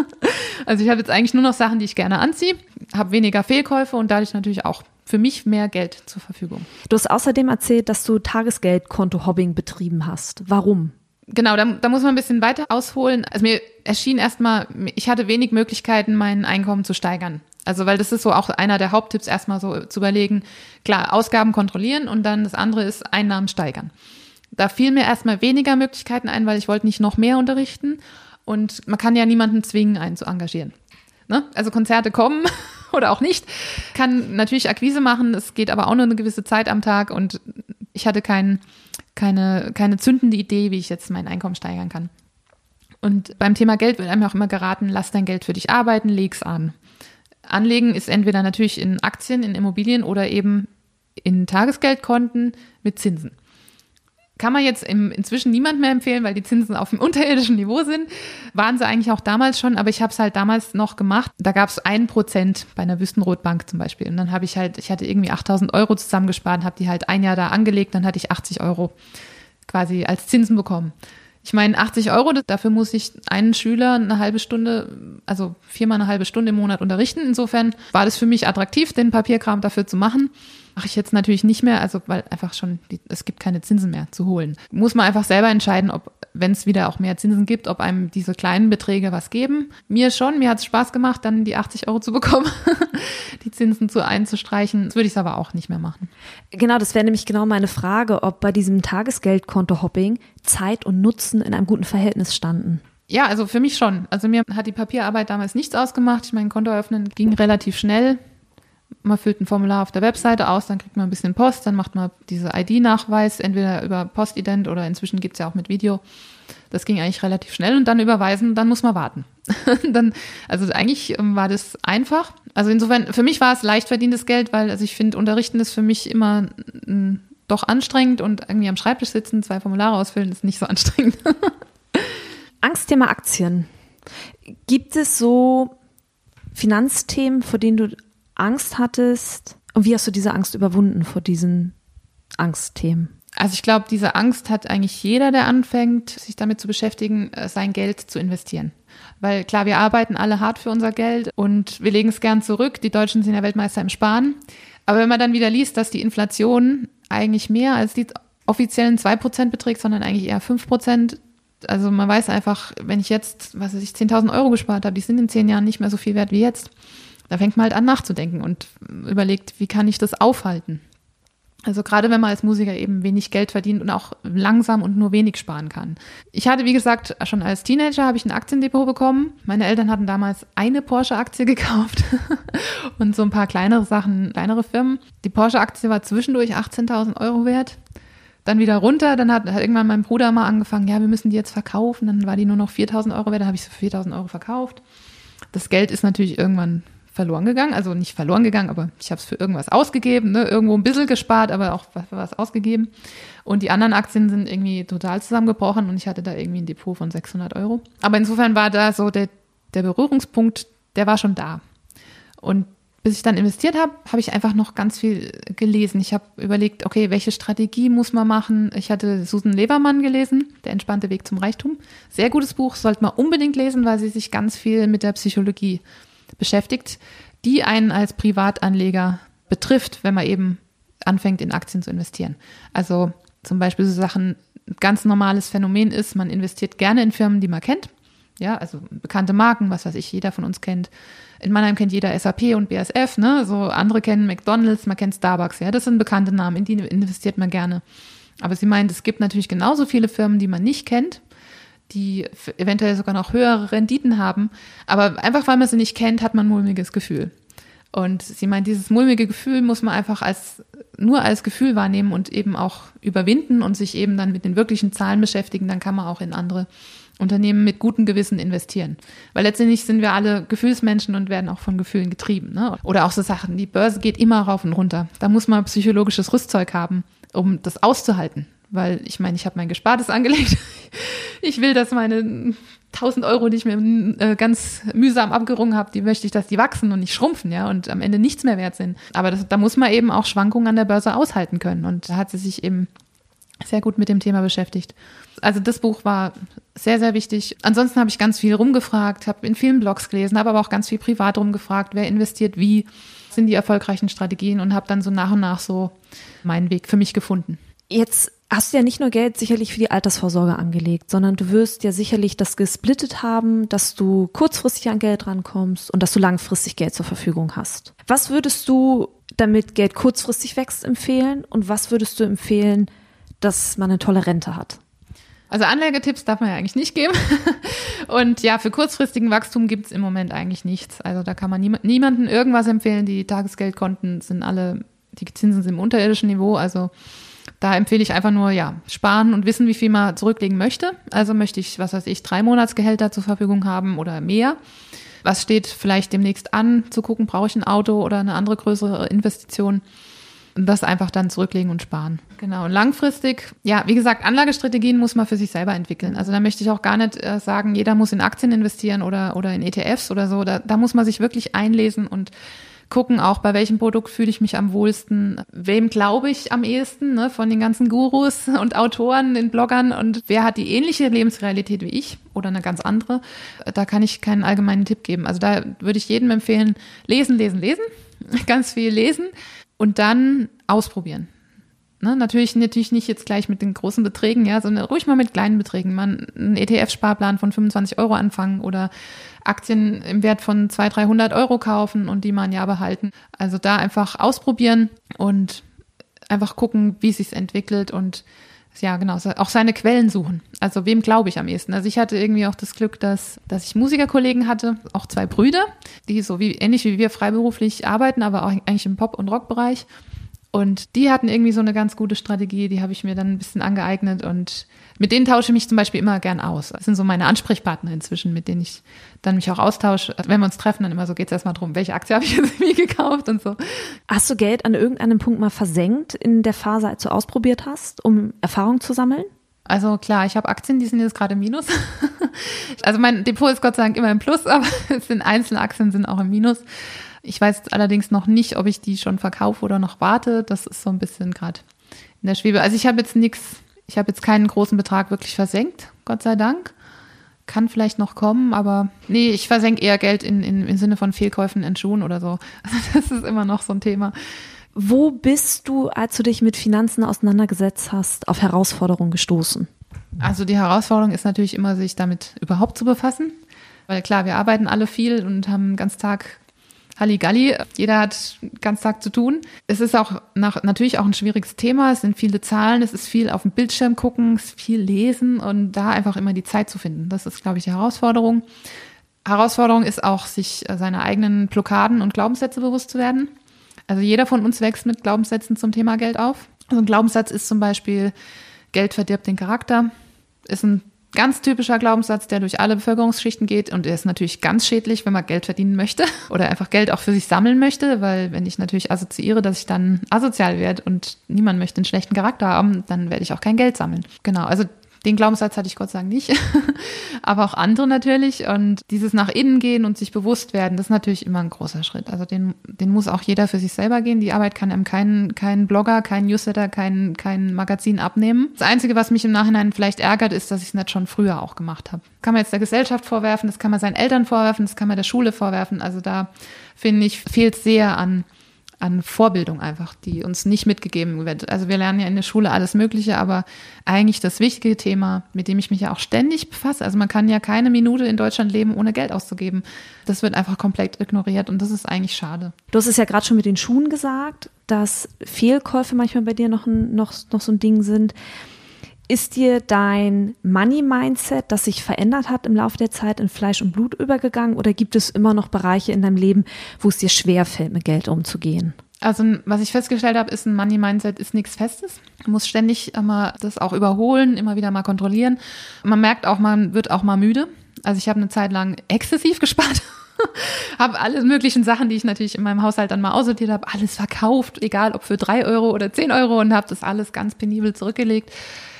also ich habe jetzt eigentlich nur noch Sachen, die ich gerne anziehe, habe weniger Fehlkäufe und dadurch natürlich auch für mich mehr Geld zur Verfügung. Du hast außerdem erzählt, dass du Tagesgeldkonto-Hobbing betrieben hast. Warum? Genau, da, da muss man ein bisschen weiter ausholen. Also mir erschien erstmal, ich hatte wenig Möglichkeiten, mein Einkommen zu steigern. Also, weil das ist so auch einer der Haupttipps, erstmal so zu überlegen, klar, Ausgaben kontrollieren und dann das andere ist Einnahmen steigern. Da fielen mir erstmal weniger Möglichkeiten ein, weil ich wollte nicht noch mehr unterrichten. Und man kann ja niemanden zwingen, einen zu engagieren. Ne? Also Konzerte kommen oder auch nicht. Kann natürlich Akquise machen, es geht aber auch nur eine gewisse Zeit am Tag und ich hatte kein, keine, keine zündende Idee, wie ich jetzt mein Einkommen steigern kann. Und beim Thema Geld wird einem auch immer geraten, lass dein Geld für dich arbeiten, leg's an. Anlegen ist entweder natürlich in Aktien, in Immobilien oder eben in Tagesgeldkonten mit Zinsen. Kann man jetzt im, inzwischen niemand mehr empfehlen, weil die Zinsen auf dem unterirdischen Niveau sind. Waren sie eigentlich auch damals schon, aber ich habe es halt damals noch gemacht. Da gab es ein Prozent bei einer Wüstenrotbank zum Beispiel. Und dann habe ich halt, ich hatte irgendwie 8000 Euro zusammengespart, habe die halt ein Jahr da angelegt, dann hatte ich 80 Euro quasi als Zinsen bekommen. Ich meine, 80 Euro, dafür muss ich einen Schüler eine halbe Stunde, also viermal eine halbe Stunde im Monat unterrichten. Insofern war das für mich attraktiv, den Papierkram dafür zu machen. Mache ich jetzt natürlich nicht mehr, also weil einfach schon, die, es gibt keine Zinsen mehr zu holen. Muss man einfach selber entscheiden, ob, wenn es wieder auch mehr Zinsen gibt, ob einem diese kleinen Beträge was geben. Mir schon, mir hat es Spaß gemacht, dann die 80 Euro zu bekommen, die Zinsen zu einzustreichen. Das würde ich aber auch nicht mehr machen. Genau, das wäre nämlich genau meine Frage, ob bei diesem Tagesgeldkonto-Hopping Zeit und Nutzen in einem guten Verhältnis standen. Ja, also für mich schon. Also mir hat die Papierarbeit damals nichts ausgemacht. Ich mein Konto öffnen ging relativ schnell man füllt ein Formular auf der Webseite aus, dann kriegt man ein bisschen Post, dann macht man diese ID-Nachweis, entweder über Postident oder inzwischen gibt es ja auch mit Video. Das ging eigentlich relativ schnell und dann überweisen, dann muss man warten. dann, also eigentlich ähm, war das einfach. Also insofern, für mich war es leicht verdientes Geld, weil also ich finde, Unterrichten ist für mich immer m, doch anstrengend und irgendwie am Schreibtisch sitzen, zwei Formulare ausfüllen, ist nicht so anstrengend. Angstthema Aktien. Gibt es so Finanzthemen, vor denen du Angst hattest und wie hast du diese Angst überwunden vor diesen Angstthemen? Also ich glaube, diese Angst hat eigentlich jeder, der anfängt, sich damit zu beschäftigen, äh, sein Geld zu investieren. Weil klar, wir arbeiten alle hart für unser Geld und wir legen es gern zurück. Die Deutschen sind ja Weltmeister im Sparen. Aber wenn man dann wieder liest, dass die Inflation eigentlich mehr als die offiziellen 2% beträgt, sondern eigentlich eher 5%, also man weiß einfach, wenn ich jetzt, was weiß ich, 10.000 Euro gespart habe, die sind in zehn Jahren nicht mehr so viel wert wie jetzt. Da fängt man halt an nachzudenken und überlegt, wie kann ich das aufhalten? Also gerade wenn man als Musiker eben wenig Geld verdient und auch langsam und nur wenig sparen kann. Ich hatte, wie gesagt, schon als Teenager habe ich ein Aktiendepot bekommen. Meine Eltern hatten damals eine Porsche-Aktie gekauft und so ein paar kleinere Sachen, kleinere Firmen. Die Porsche-Aktie war zwischendurch 18.000 Euro wert. Dann wieder runter, dann hat, hat, irgendwann mein Bruder mal angefangen, ja, wir müssen die jetzt verkaufen. Dann war die nur noch 4.000 Euro wert, dann habe ich sie für 4.000 Euro verkauft. Das Geld ist natürlich irgendwann verloren gegangen. Also nicht verloren gegangen, aber ich habe es für irgendwas ausgegeben, ne? irgendwo ein bisschen gespart, aber auch für was ausgegeben. Und die anderen Aktien sind irgendwie total zusammengebrochen und ich hatte da irgendwie ein Depot von 600 Euro. Aber insofern war da so der, der Berührungspunkt, der war schon da. Und bis ich dann investiert habe, habe ich einfach noch ganz viel gelesen. Ich habe überlegt, okay, welche Strategie muss man machen? Ich hatte Susan Levermann gelesen, Der entspannte Weg zum Reichtum. Sehr gutes Buch, sollte man unbedingt lesen, weil sie sich ganz viel mit der Psychologie beschäftigt, die einen als Privatanleger betrifft, wenn man eben anfängt, in Aktien zu investieren. Also zum Beispiel so Sachen, ganz normales Phänomen ist, man investiert gerne in Firmen, die man kennt. Ja, also bekannte Marken, was weiß ich, jeder von uns kennt. In Mannheim kennt jeder SAP und BSF, ne? So andere kennen McDonalds, man kennt Starbucks, ja, das sind bekannte Namen, in die investiert man gerne. Aber sie meint, es gibt natürlich genauso viele Firmen, die man nicht kennt die eventuell sogar noch höhere Renditen haben. Aber einfach weil man sie nicht kennt, hat man ein mulmiges Gefühl. Und sie meint, dieses mulmige Gefühl muss man einfach als, nur als Gefühl wahrnehmen und eben auch überwinden und sich eben dann mit den wirklichen Zahlen beschäftigen. Dann kann man auch in andere Unternehmen mit gutem Gewissen investieren. Weil letztendlich sind wir alle Gefühlsmenschen und werden auch von Gefühlen getrieben. Ne? Oder auch so Sachen, die Börse geht immer rauf und runter. Da muss man psychologisches Rüstzeug haben, um das auszuhalten. Weil ich meine, ich habe mein Gespartes angelegt. Ich will, dass meine 1000 Euro, die ich mir äh, ganz mühsam abgerungen habe, die möchte ich, dass die wachsen und nicht schrumpfen, ja, und am Ende nichts mehr wert sind. Aber das, da muss man eben auch Schwankungen an der Börse aushalten können. Und da hat sie sich eben sehr gut mit dem Thema beschäftigt. Also das Buch war sehr, sehr wichtig. Ansonsten habe ich ganz viel rumgefragt, habe in vielen Blogs gelesen, habe aber auch ganz viel privat rumgefragt, wer investiert wie, sind die erfolgreichen Strategien und habe dann so nach und nach so meinen Weg für mich gefunden. Jetzt hast du ja nicht nur Geld sicherlich für die Altersvorsorge angelegt, sondern du wirst ja sicherlich das gesplittet haben, dass du kurzfristig an Geld rankommst und dass du langfristig Geld zur Verfügung hast. Was würdest du, damit Geld kurzfristig wächst, empfehlen und was würdest du empfehlen, dass man eine tolle Rente hat? Also Anlagetipps darf man ja eigentlich nicht geben. Und ja, für kurzfristigen Wachstum gibt es im Moment eigentlich nichts. Also da kann man nie, niemandem irgendwas empfehlen. Die Tagesgeldkonten sind alle, die Zinsen sind im unterirdischen Niveau. Also da empfehle ich einfach nur, ja, sparen und wissen, wie viel man zurücklegen möchte. Also möchte ich, was weiß ich, drei Monatsgehälter zur Verfügung haben oder mehr. Was steht vielleicht demnächst an, zu gucken, brauche ich ein Auto oder eine andere größere Investition. Und das einfach dann zurücklegen und sparen. Genau. Und langfristig, ja, wie gesagt, Anlagestrategien muss man für sich selber entwickeln. Also da möchte ich auch gar nicht äh, sagen, jeder muss in Aktien investieren oder, oder in ETFs oder so. Da, da muss man sich wirklich einlesen und gucken auch, bei welchem Produkt fühle ich mich am wohlsten, wem glaube ich am ehesten, ne, von den ganzen Gurus und Autoren, den Bloggern und wer hat die ähnliche Lebensrealität wie ich oder eine ganz andere. Da kann ich keinen allgemeinen Tipp geben. Also da würde ich jedem empfehlen, lesen, lesen, lesen, ganz viel lesen und dann ausprobieren. Ne, natürlich, natürlich nicht jetzt gleich mit den großen Beträgen, ja, sondern ruhig mal mit kleinen Beträgen. Man einen ETF-Sparplan von 25 Euro anfangen oder Aktien im Wert von 200, 300 Euro kaufen und die mal ein Jahr behalten. Also da einfach ausprobieren und einfach gucken, wie es sich entwickelt und ja, genau, auch seine Quellen suchen. Also wem glaube ich am ehesten? Also ich hatte irgendwie auch das Glück, dass, dass ich Musikerkollegen hatte, auch zwei Brüder, die so wie ähnlich wie wir freiberuflich arbeiten, aber auch eigentlich im Pop- und Rockbereich. Und die hatten irgendwie so eine ganz gute Strategie, die habe ich mir dann ein bisschen angeeignet und mit denen tausche ich mich zum Beispiel immer gern aus. Das sind so meine Ansprechpartner inzwischen, mit denen ich dann mich auch austausche. Wenn wir uns treffen, dann immer so geht es erstmal darum, welche Aktie habe ich jetzt mir gekauft und so. Hast du Geld an irgendeinem Punkt mal versenkt in der Phase, als du ausprobiert hast, um Erfahrung zu sammeln? Also klar, ich habe Aktien, die sind jetzt gerade im Minus. also mein Depot ist Gott sei Dank immer im Plus, aber es sind einzelne Aktien sind auch im Minus. Ich weiß allerdings noch nicht, ob ich die schon verkaufe oder noch warte. Das ist so ein bisschen gerade in der Schwebe. Also ich habe jetzt nichts, ich habe jetzt keinen großen Betrag wirklich versenkt, Gott sei Dank. Kann vielleicht noch kommen, aber nee, ich versenke eher Geld in, in, im Sinne von Fehlkäufen in Schuhen oder so. Also das ist immer noch so ein Thema. Wo bist du, als du dich mit Finanzen auseinandergesetzt hast, auf Herausforderungen gestoßen? Also die Herausforderung ist natürlich immer, sich damit überhaupt zu befassen. Weil klar, wir arbeiten alle viel und haben den ganzen Tag Halligalli. Jeder hat ganz Tag zu tun. Es ist auch nach, natürlich auch ein schwieriges Thema. Es sind viele Zahlen, es ist viel auf dem Bildschirm gucken, es ist viel lesen und da einfach immer die Zeit zu finden. Das ist, glaube ich, die Herausforderung. Herausforderung ist auch, sich seiner eigenen Blockaden und Glaubenssätze bewusst zu werden. Also jeder von uns wächst mit Glaubenssätzen zum Thema Geld auf. Also ein Glaubenssatz ist zum Beispiel, Geld verdirbt den Charakter. Ist ein Ganz typischer Glaubenssatz, der durch alle Bevölkerungsschichten geht und der ist natürlich ganz schädlich, wenn man Geld verdienen möchte oder einfach Geld auch für sich sammeln möchte, weil wenn ich natürlich assoziiere, dass ich dann asozial werde und niemand möchte einen schlechten Charakter haben, dann werde ich auch kein Geld sammeln. Genau, also den Glaubenssatz hatte ich Gott Dank nicht, aber auch andere natürlich. Und dieses nach innen gehen und sich bewusst werden, das ist natürlich immer ein großer Schritt. Also den, den muss auch jeder für sich selber gehen. Die Arbeit kann einem kein, kein Blogger, kein Newsletter, kein, kein Magazin abnehmen. Das Einzige, was mich im Nachhinein vielleicht ärgert, ist, dass ich es nicht schon früher auch gemacht habe. Kann man jetzt der Gesellschaft vorwerfen, das kann man seinen Eltern vorwerfen, das kann man der Schule vorwerfen. Also da finde ich, fehlt sehr an an Vorbildung einfach, die uns nicht mitgegeben wird. Also wir lernen ja in der Schule alles Mögliche, aber eigentlich das wichtige Thema, mit dem ich mich ja auch ständig befasse. Also man kann ja keine Minute in Deutschland leben, ohne Geld auszugeben. Das wird einfach komplett ignoriert und das ist eigentlich schade. Du hast es ja gerade schon mit den Schuhen gesagt, dass Fehlkäufe manchmal bei dir noch, ein, noch, noch so ein Ding sind. Ist dir dein Money-Mindset, das sich verändert hat im Laufe der Zeit, in Fleisch und Blut übergegangen oder gibt es immer noch Bereiche in deinem Leben, wo es dir schwerfällt, mit Geld umzugehen? Also was ich festgestellt habe, ist ein Money-Mindset ist nichts Festes. Man muss ständig immer das auch überholen, immer wieder mal kontrollieren. Man merkt auch, man wird auch mal müde. Also ich habe eine Zeit lang exzessiv gespart. habe alle möglichen Sachen, die ich natürlich in meinem Haushalt dann mal aussortiert habe, alles verkauft, egal ob für drei Euro oder zehn Euro und habe das alles ganz penibel zurückgelegt.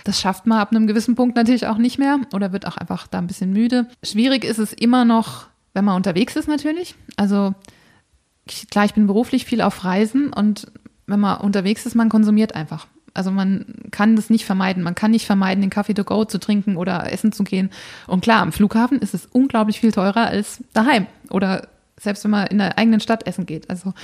Das schafft man ab einem gewissen Punkt natürlich auch nicht mehr oder wird auch einfach da ein bisschen müde. Schwierig ist es immer noch, wenn man unterwegs ist natürlich. Also klar, ich bin beruflich viel auf Reisen und wenn man unterwegs ist, man konsumiert einfach. Also man kann das nicht vermeiden. Man kann nicht vermeiden, den Kaffee to go zu trinken oder essen zu gehen. Und klar, am Flughafen ist es unglaublich viel teurer als daheim oder selbst wenn man in der eigenen Stadt essen geht. Also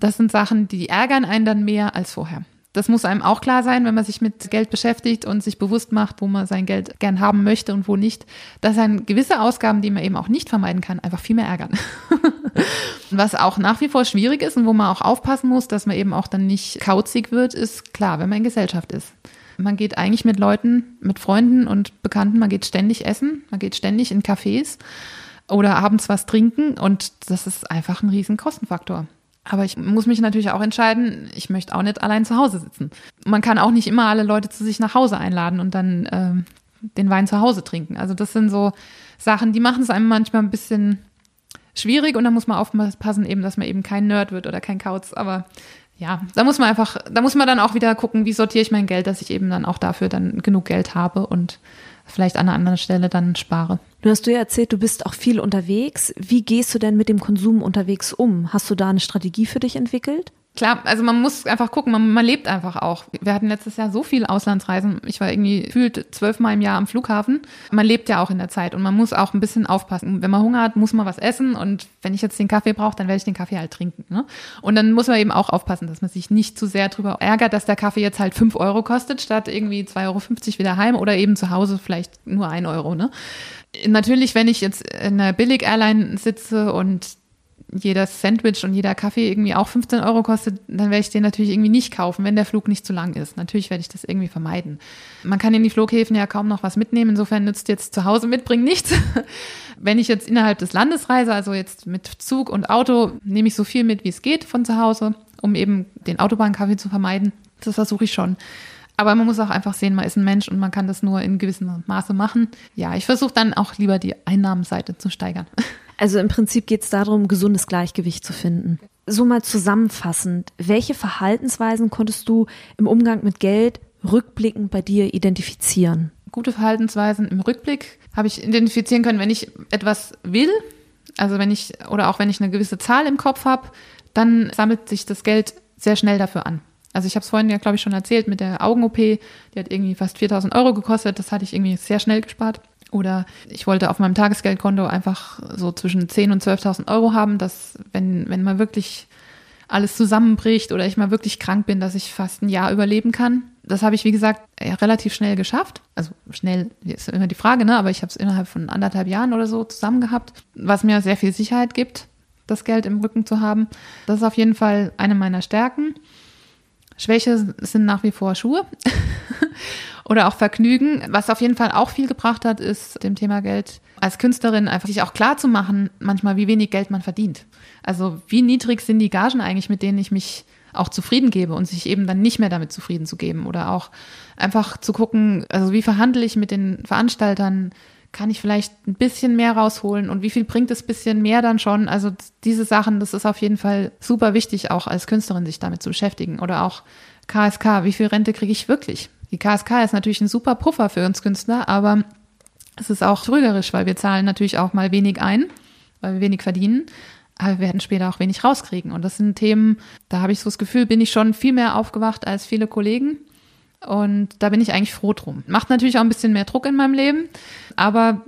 das sind Sachen, die ärgern einen dann mehr als vorher. Das muss einem auch klar sein, wenn man sich mit Geld beschäftigt und sich bewusst macht, wo man sein Geld gern haben möchte und wo nicht, dass ein gewisse Ausgaben, die man eben auch nicht vermeiden kann, einfach viel mehr ärgern. Was auch nach wie vor schwierig ist und wo man auch aufpassen muss, dass man eben auch dann nicht kauzig wird, ist klar, wenn man in Gesellschaft ist. Man geht eigentlich mit Leuten, mit Freunden und Bekannten, man geht ständig essen, man geht ständig in Cafés oder abends was trinken und das ist einfach ein riesen Kostenfaktor. Aber ich muss mich natürlich auch entscheiden, ich möchte auch nicht allein zu Hause sitzen. Man kann auch nicht immer alle Leute zu sich nach Hause einladen und dann äh, den Wein zu Hause trinken. Also das sind so Sachen, die machen es einem manchmal ein bisschen schwierig und da muss man aufpassen, eben, dass man eben kein Nerd wird oder kein Kauz. Aber ja, da muss man einfach, da muss man dann auch wieder gucken, wie sortiere ich mein Geld, dass ich eben dann auch dafür dann genug Geld habe und vielleicht an einer anderen Stelle dann spare. Du hast du ja erzählt, du bist auch viel unterwegs. Wie gehst du denn mit dem Konsum unterwegs um? Hast du da eine Strategie für dich entwickelt? Klar, also man muss einfach gucken, man, man lebt einfach auch. Wir hatten letztes Jahr so viele Auslandsreisen. Ich war irgendwie gefühlt zwölfmal im Jahr am Flughafen. Man lebt ja auch in der Zeit und man muss auch ein bisschen aufpassen. Wenn man Hunger hat, muss man was essen und wenn ich jetzt den Kaffee brauche, dann werde ich den Kaffee halt trinken. Ne? Und dann muss man eben auch aufpassen, dass man sich nicht zu sehr darüber ärgert, dass der Kaffee jetzt halt fünf Euro kostet, statt irgendwie 2,50 Euro wieder heim oder eben zu Hause vielleicht nur ein Euro. Ne? Natürlich, wenn ich jetzt in einer Billig-Airline sitze und jeder Sandwich und jeder Kaffee irgendwie auch 15 Euro kostet, dann werde ich den natürlich irgendwie nicht kaufen, wenn der Flug nicht zu lang ist. Natürlich werde ich das irgendwie vermeiden. Man kann in die Flughäfen ja kaum noch was mitnehmen, insofern nützt jetzt zu Hause mitbringen nichts. wenn ich jetzt innerhalb des Landes reise, also jetzt mit Zug und Auto, nehme ich so viel mit, wie es geht von zu Hause, um eben den Autobahnkaffee zu vermeiden. Das versuche ich schon. Aber man muss auch einfach sehen, man ist ein Mensch und man kann das nur in gewissem Maße machen. Ja, ich versuche dann auch lieber die Einnahmenseite zu steigern. Also im Prinzip geht es darum, gesundes Gleichgewicht zu finden. So mal zusammenfassend, welche Verhaltensweisen konntest du im Umgang mit Geld rückblickend bei dir identifizieren? Gute Verhaltensweisen im Rückblick habe ich identifizieren können, wenn ich etwas will, also wenn ich oder auch wenn ich eine gewisse Zahl im Kopf habe, dann sammelt sich das Geld sehr schnell dafür an. Also ich habe es vorhin ja, glaube ich, schon erzählt mit der Augen-OP, die hat irgendwie fast 4000 Euro gekostet, das hatte ich irgendwie sehr schnell gespart. Oder ich wollte auf meinem Tagesgeldkonto einfach so zwischen 10.000 und 12.000 Euro haben, dass wenn, wenn mal wirklich alles zusammenbricht oder ich mal wirklich krank bin, dass ich fast ein Jahr überleben kann. Das habe ich, wie gesagt, ja, relativ schnell geschafft. Also schnell ist immer die Frage, ne? aber ich habe es innerhalb von anderthalb Jahren oder so zusammen gehabt, was mir sehr viel Sicherheit gibt, das Geld im Rücken zu haben. Das ist auf jeden Fall eine meiner Stärken. Schwäche sind nach wie vor Schuhe. oder auch Vergnügen. Was auf jeden Fall auch viel gebracht hat, ist dem Thema Geld als Künstlerin einfach sich auch klar zu machen, manchmal, wie wenig Geld man verdient. Also wie niedrig sind die Gagen eigentlich, mit denen ich mich auch zufrieden gebe und sich eben dann nicht mehr damit zufrieden zu geben oder auch einfach zu gucken, also wie verhandle ich mit den Veranstaltern, kann ich vielleicht ein bisschen mehr rausholen und wie viel bringt das bisschen mehr dann schon? Also diese Sachen, das ist auf jeden Fall super wichtig, auch als Künstlerin sich damit zu beschäftigen oder auch KSK, wie viel Rente kriege ich wirklich? Die KSK ist natürlich ein super Puffer für uns Künstler, aber es ist auch trügerisch, weil wir zahlen natürlich auch mal wenig ein, weil wir wenig verdienen, aber wir werden später auch wenig rauskriegen. Und das sind Themen, da habe ich so das Gefühl, bin ich schon viel mehr aufgewacht als viele Kollegen. Und da bin ich eigentlich froh drum. Macht natürlich auch ein bisschen mehr Druck in meinem Leben, aber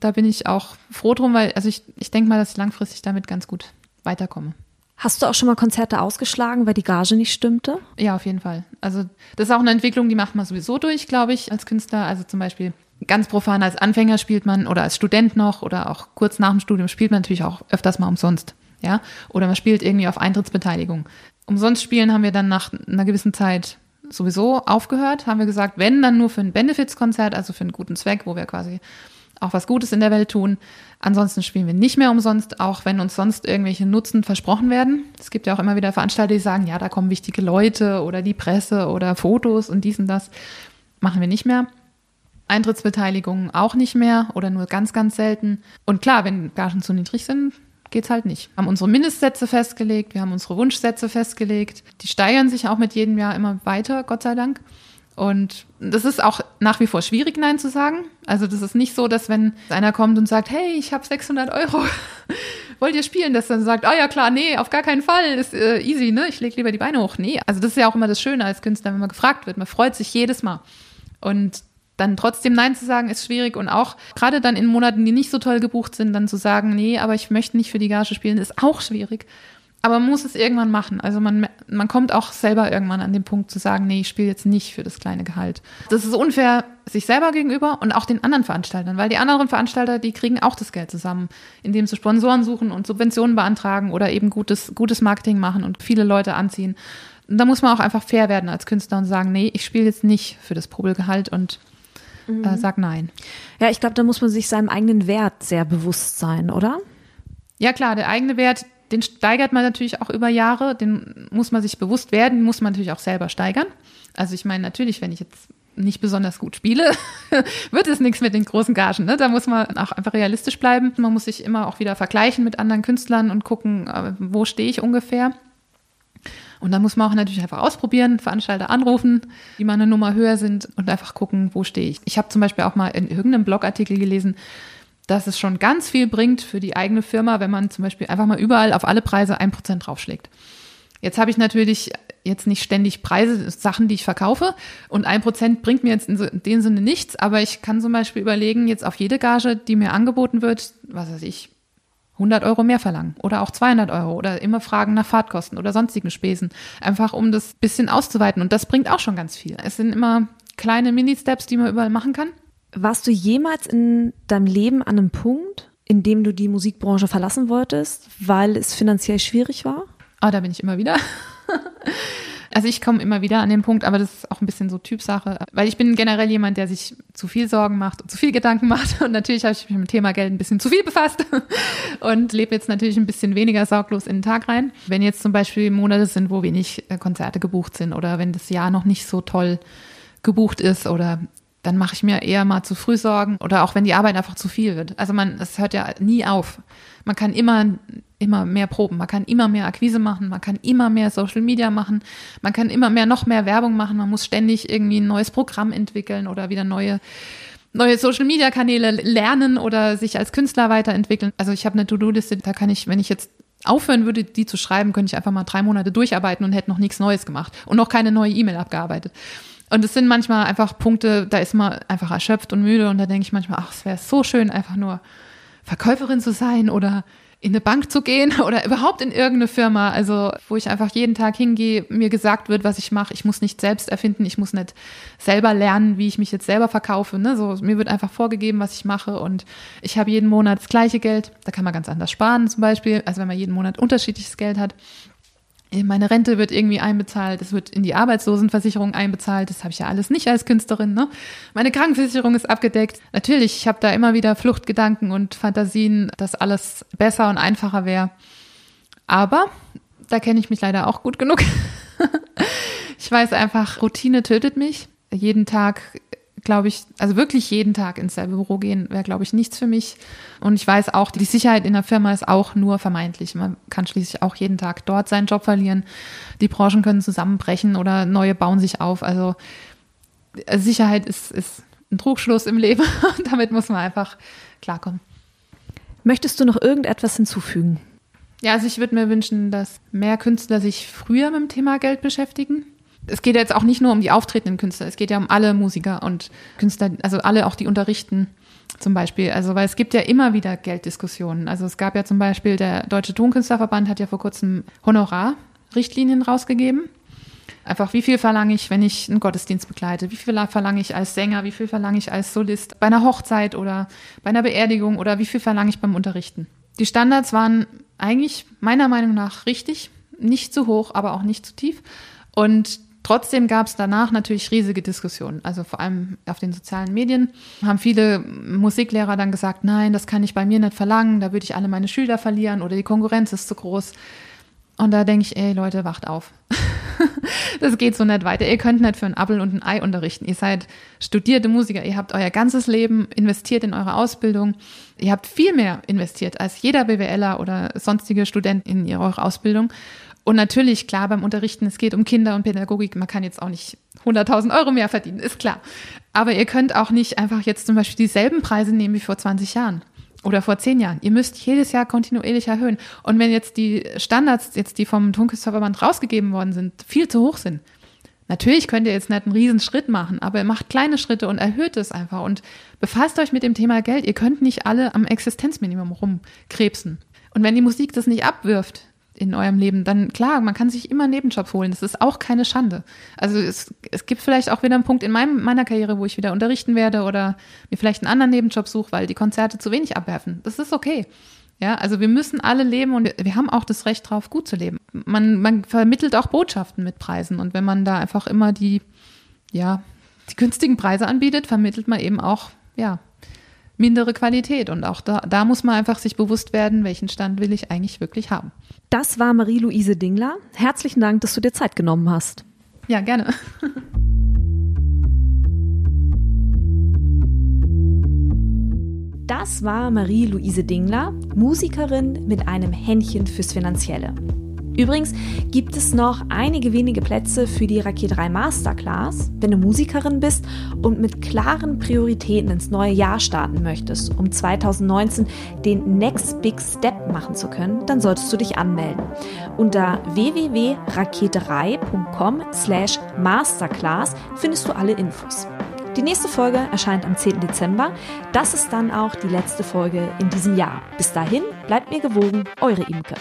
da bin ich auch froh drum, weil, also ich, ich denke mal, dass ich langfristig damit ganz gut weiterkomme. Hast du auch schon mal Konzerte ausgeschlagen, weil die Gage nicht stimmte? Ja, auf jeden Fall. Also das ist auch eine Entwicklung, die macht man sowieso durch, glaube ich, als Künstler. Also zum Beispiel ganz profan als Anfänger spielt man oder als Student noch oder auch kurz nach dem Studium spielt man natürlich auch öfters mal umsonst. Ja, oder man spielt irgendwie auf Eintrittsbeteiligung. Umsonst spielen haben wir dann nach einer gewissen Zeit sowieso aufgehört, haben wir gesagt, wenn, dann nur für ein Benefits-Konzert, also für einen guten Zweck, wo wir quasi auch was Gutes in der Welt tun. Ansonsten spielen wir nicht mehr umsonst, auch wenn uns sonst irgendwelche Nutzen versprochen werden. Es gibt ja auch immer wieder Veranstalter, die sagen, ja, da kommen wichtige Leute oder die Presse oder Fotos und dies und das. Machen wir nicht mehr. Eintrittsbeteiligungen auch nicht mehr oder nur ganz, ganz selten. Und klar, wenn Gagen zu niedrig sind, geht's halt nicht. Wir haben unsere Mindestsätze festgelegt, wir haben unsere Wunschsätze festgelegt. Die steigern sich auch mit jedem Jahr immer weiter, Gott sei Dank. Und das ist auch nach wie vor schwierig, Nein zu sagen. Also das ist nicht so, dass wenn einer kommt und sagt, hey, ich habe 600 Euro, wollt ihr spielen? Dass dann sagt, oh ja klar, nee, auf gar keinen Fall, ist äh, easy, ne? Ich lege lieber die Beine hoch. Nee, also das ist ja auch immer das Schöne als Künstler, wenn man gefragt wird. Man freut sich jedes Mal. Und dann trotzdem Nein zu sagen, ist schwierig. Und auch gerade dann in Monaten, die nicht so toll gebucht sind, dann zu sagen, nee, aber ich möchte nicht für die Gage spielen, ist auch schwierig. Aber man muss es irgendwann machen. Also man, man kommt auch selber irgendwann an den Punkt zu sagen, nee, ich spiele jetzt nicht für das kleine Gehalt. Das ist unfair sich selber gegenüber und auch den anderen Veranstaltern, weil die anderen Veranstalter, die kriegen auch das Geld zusammen, indem sie Sponsoren suchen und Subventionen beantragen oder eben gutes, gutes Marketing machen und viele Leute anziehen. Und da muss man auch einfach fair werden als Künstler und sagen, nee, ich spiele jetzt nicht für das Probelgehalt und mhm. äh, sag nein. Ja, ich glaube, da muss man sich seinem eigenen Wert sehr bewusst sein, oder? Ja, klar, der eigene Wert, den steigert man natürlich auch über Jahre, den muss man sich bewusst werden, muss man natürlich auch selber steigern. Also ich meine, natürlich, wenn ich jetzt nicht besonders gut spiele, wird es nichts mit den großen Gagen. Ne? Da muss man auch einfach realistisch bleiben. Man muss sich immer auch wieder vergleichen mit anderen Künstlern und gucken, äh, wo stehe ich ungefähr. Und dann muss man auch natürlich einfach ausprobieren, Veranstalter anrufen, die mal eine Nummer höher sind und einfach gucken, wo stehe ich. Ich habe zum Beispiel auch mal in irgendeinem Blogartikel gelesen, dass es schon ganz viel bringt für die eigene Firma, wenn man zum Beispiel einfach mal überall auf alle Preise ein Prozent draufschlägt. Jetzt habe ich natürlich jetzt nicht ständig Preise, Sachen, die ich verkaufe. Und ein Prozent bringt mir jetzt in dem Sinne nichts. Aber ich kann zum Beispiel überlegen, jetzt auf jede Gage, die mir angeboten wird, was weiß ich, 100 Euro mehr verlangen oder auch 200 Euro oder immer fragen nach Fahrtkosten oder sonstigen Spesen. Einfach um das bisschen auszuweiten. Und das bringt auch schon ganz viel. Es sind immer kleine Mini-Steps, die man überall machen kann. Warst du jemals in deinem Leben an einem Punkt, in dem du die Musikbranche verlassen wolltest, weil es finanziell schwierig war? Ah, da bin ich immer wieder. Also ich komme immer wieder an den Punkt, aber das ist auch ein bisschen so Typsache, weil ich bin generell jemand, der sich zu viel Sorgen macht und zu viel Gedanken macht und natürlich habe ich mich mit dem Thema Geld ein bisschen zu viel befasst und lebe jetzt natürlich ein bisschen weniger sorglos in den Tag rein. Wenn jetzt zum Beispiel Monate sind, wo wenig äh, Konzerte gebucht sind oder wenn das Jahr noch nicht so toll gebucht ist oder dann mache ich mir eher mal zu früh Sorgen oder auch wenn die Arbeit einfach zu viel wird. Also man, es hört ja nie auf. Man kann immer, immer mehr proben, man kann immer mehr Akquise machen, man kann immer mehr Social Media machen, man kann immer mehr, noch mehr Werbung machen, man muss ständig irgendwie ein neues Programm entwickeln oder wieder neue neue Social Media Kanäle lernen oder sich als Künstler weiterentwickeln. Also ich habe eine To-Do-Liste, da kann ich, wenn ich jetzt aufhören würde, die zu schreiben, könnte ich einfach mal drei Monate durcharbeiten und hätte noch nichts Neues gemacht und noch keine neue E-Mail abgearbeitet. Und es sind manchmal einfach Punkte, da ist man einfach erschöpft und müde und da denke ich manchmal, ach, es wäre so schön, einfach nur Verkäuferin zu sein oder in eine Bank zu gehen oder überhaupt in irgendeine Firma, also wo ich einfach jeden Tag hingehe, mir gesagt wird, was ich mache. Ich muss nicht selbst erfinden, ich muss nicht selber lernen, wie ich mich jetzt selber verkaufe. Ne? So, mir wird einfach vorgegeben, was ich mache und ich habe jeden Monat das gleiche Geld. Da kann man ganz anders sparen zum Beispiel, also wenn man jeden Monat unterschiedliches Geld hat meine Rente wird irgendwie einbezahlt, es wird in die Arbeitslosenversicherung einbezahlt, das habe ich ja alles nicht als Künstlerin. Ne? Meine Krankenversicherung ist abgedeckt. Natürlich, ich habe da immer wieder Fluchtgedanken und Fantasien, dass alles besser und einfacher wäre. Aber da kenne ich mich leider auch gut genug. ich weiß einfach, Routine tötet mich. Jeden Tag glaube ich, also wirklich jeden Tag ins selbe Büro gehen, wäre, glaube ich, nichts für mich. Und ich weiß auch, die Sicherheit in der Firma ist auch nur vermeintlich. Man kann schließlich auch jeden Tag dort seinen Job verlieren. Die Branchen können zusammenbrechen oder neue bauen sich auf. Also äh, Sicherheit ist, ist ein Trugschluss im Leben. Damit muss man einfach klarkommen. Möchtest du noch irgendetwas hinzufügen? Ja, also ich würde mir wünschen, dass mehr Künstler sich früher mit dem Thema Geld beschäftigen es geht jetzt auch nicht nur um die auftretenden Künstler, es geht ja um alle Musiker und Künstler, also alle auch, die unterrichten zum Beispiel. Also, weil es gibt ja immer wieder Gelddiskussionen. Also es gab ja zum Beispiel, der Deutsche Tonkünstlerverband hat ja vor kurzem Honorarrichtlinien rausgegeben. Einfach, wie viel verlange ich, wenn ich einen Gottesdienst begleite? Wie viel verlange ich als Sänger? Wie viel verlange ich als Solist bei einer Hochzeit oder bei einer Beerdigung? Oder wie viel verlange ich beim Unterrichten? Die Standards waren eigentlich meiner Meinung nach richtig. Nicht zu hoch, aber auch nicht zu tief. Und Trotzdem gab es danach natürlich riesige Diskussionen. Also vor allem auf den sozialen Medien haben viele Musiklehrer dann gesagt, nein, das kann ich bei mir nicht verlangen, da würde ich alle meine Schüler verlieren oder die Konkurrenz ist zu groß. Und da denke ich, ey Leute, wacht auf. das geht so nicht weiter. Ihr könnt nicht für ein Appel und ein Ei unterrichten. Ihr seid studierte Musiker. Ihr habt euer ganzes Leben investiert in eure Ausbildung. Ihr habt viel mehr investiert als jeder BWLer oder sonstige Student in eure Ausbildung. Und natürlich, klar, beim Unterrichten, es geht um Kinder und Pädagogik. Man kann jetzt auch nicht 100.000 Euro mehr verdienen, ist klar. Aber ihr könnt auch nicht einfach jetzt zum Beispiel dieselben Preise nehmen wie vor 20 Jahren oder vor zehn Jahren. Ihr müsst jedes Jahr kontinuierlich erhöhen. Und wenn jetzt die Standards, jetzt die vom Tonkünstlerverband rausgegeben worden sind, viel zu hoch sind, natürlich könnt ihr jetzt nicht einen riesen Schritt machen, aber ihr macht kleine Schritte und erhöht es einfach und befasst euch mit dem Thema Geld. Ihr könnt nicht alle am Existenzminimum rumkrebsen. Und wenn die Musik das nicht abwirft, in eurem Leben, dann klar, man kann sich immer Nebenjobs holen. Das ist auch keine Schande. Also es, es gibt vielleicht auch wieder einen Punkt in meinem, meiner Karriere, wo ich wieder unterrichten werde oder mir vielleicht einen anderen Nebenjob suche, weil die Konzerte zu wenig abwerfen. Das ist okay. Ja, also wir müssen alle leben und wir haben auch das Recht drauf, gut zu leben. Man, man vermittelt auch Botschaften mit Preisen und wenn man da einfach immer die, ja, die günstigen Preise anbietet, vermittelt man eben auch, ja, mindere Qualität. Und auch da, da muss man einfach sich bewusst werden, welchen Stand will ich eigentlich wirklich haben. Das war Marie-Louise Dingler. Herzlichen Dank, dass du dir Zeit genommen hast. Ja, gerne. Das war Marie-Louise Dingler, Musikerin mit einem Händchen fürs Finanzielle. Übrigens gibt es noch einige wenige Plätze für die Raket 3 Masterclass, wenn du Musikerin bist und mit klaren Prioritäten ins neue Jahr starten möchtest, um 2019 den Next Big Step machen zu können, dann solltest du dich anmelden. Unter www.raketerei.com slash masterclass findest du alle Infos. Die nächste Folge erscheint am 10. Dezember. Das ist dann auch die letzte Folge in diesem Jahr. Bis dahin, bleibt mir gewogen, eure Imke.